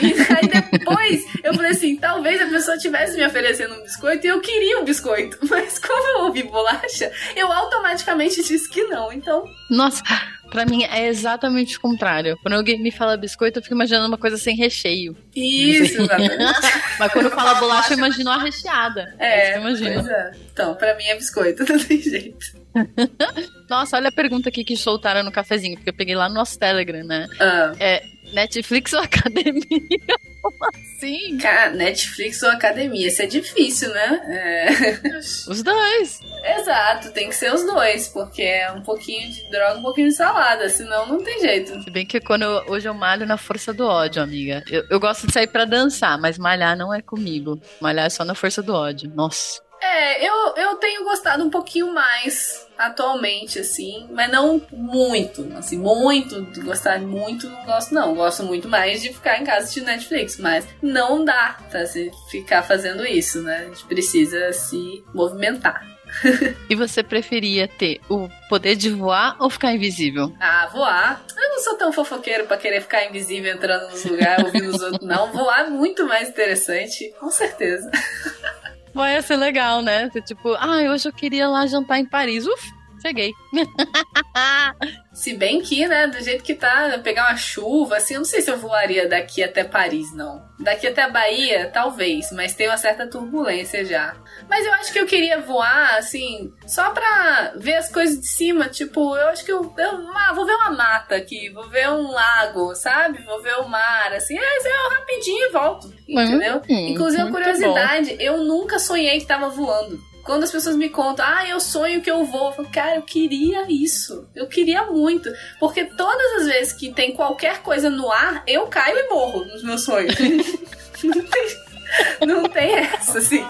E aí depois eu falei assim: talvez a pessoa tivesse me oferecendo um biscoito e eu queria um biscoito. Mas como eu ouvi bolacha, eu automaticamente disse que não. Então, Nossa, pra mim é exatamente o contrário. Quando alguém me fala biscoito, eu fico imaginando uma coisa sem recheio. isso, exatamente. Mas quando fala bolacha, eu imagino a recheada. É, imagino. pois é. Então, pra mim é biscoito, não tem jeito. Nossa, olha a pergunta aqui que soltaram no cafezinho, porque eu peguei lá no nosso Telegram, né? Ah, É Netflix ou academia? Como assim? cara, Netflix ou academia, isso é difícil, né? É. Os dois. Exato, tem que ser os dois, porque é um pouquinho de droga, um pouquinho de salada, senão não tem jeito. Se bem que quando eu- hoje eu malho na força do ódio, amiga. Eu, eu gosto de sair pra dançar, mas malhar não é comigo. Malhar é só na força do ódio. Nossa. É, eu, eu tenho gostado um pouquinho mais atualmente, assim, mas não muito, assim, muito, de gostar muito, não gosto não, gosto muito mais de ficar em casa de Netflix, mas não dá pra se ficar fazendo isso, né, a gente precisa se movimentar. e você preferia ter o poder de voar ou ficar invisível? Ah, voar. Eu não sou tão fofoqueiro para querer ficar invisível entrando nos lugares, ouvindo os outros, não. Voar é muito mais interessante, com certeza. Vai ser legal, né? Tipo, ah, hoje eu queria lá jantar em Paris. Uf, cheguei. Se bem que, né, do jeito que tá, pegar uma chuva, assim, eu não sei se eu voaria daqui até Paris, não. Daqui até a Bahia, talvez, mas tem uma certa turbulência já. Mas eu acho que eu queria voar, assim, só pra ver as coisas de cima. Tipo, eu acho que eu, eu ah, vou ver uma mata aqui, vou ver um lago, sabe? Vou ver o mar, assim, é, eu rapidinho e volto. Entendeu? Hum, Inclusive, a curiosidade, bom. eu nunca sonhei que tava voando quando as pessoas me contam, ah, eu sonho que eu vou, eu falo, cara, eu queria isso. Eu queria muito. Porque todas as vezes que tem qualquer coisa no ar, eu caio e morro nos meus sonhos. não, tem, não tem essa, assim.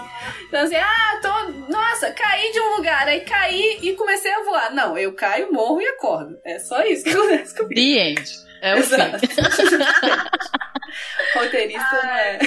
Então, assim, ah, tô. Nossa, caí de um lugar, aí caí e comecei a voar. Não, eu caio, morro e acordo. É só isso que acontece comigo. The end. É o Exato. Roteirista não é.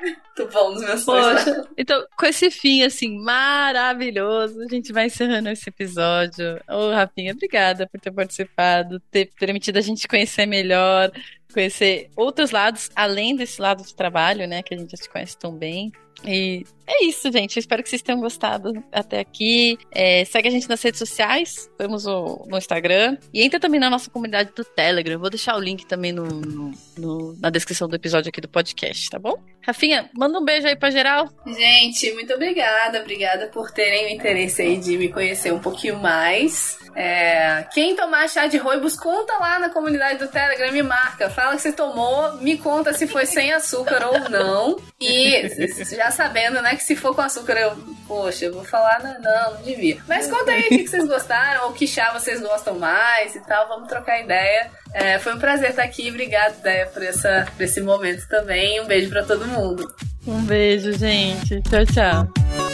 Muito bom nos meus sonhos. Poxa, então, com esse fim, assim, maravilhoso, a gente vai encerrando esse episódio. Ô, Rafinha, obrigada por ter participado, ter permitido a gente conhecer melhor, conhecer outros lados, além desse lado de trabalho, né, que a gente já te conhece tão bem. E é isso, gente. espero que vocês tenham gostado até aqui. É, segue a gente nas redes sociais. Temos o, no Instagram. E entra também na nossa comunidade do Telegram. Vou deixar o link também no, no, no, na descrição do episódio aqui do podcast, tá bom? Rafinha, manda um beijo aí pra geral. Gente, muito obrigada. Obrigada por terem o interesse aí de me conhecer um pouquinho mais. É, quem tomar chá de roibos, conta lá na comunidade do Telegram, me marca. Fala que você tomou, me conta se foi sem açúcar ou não. E já sabendo, né, que se for com açúcar, eu, poxa, eu vou falar, não, não, não devia. Mas conta aí o que vocês gostaram, ou que chá vocês gostam mais e tal, vamos trocar ideia. É, foi um prazer estar aqui, obrigado, por, essa, por esse momento também. Um beijo para todo mundo. Um beijo, gente. Tchau, tchau.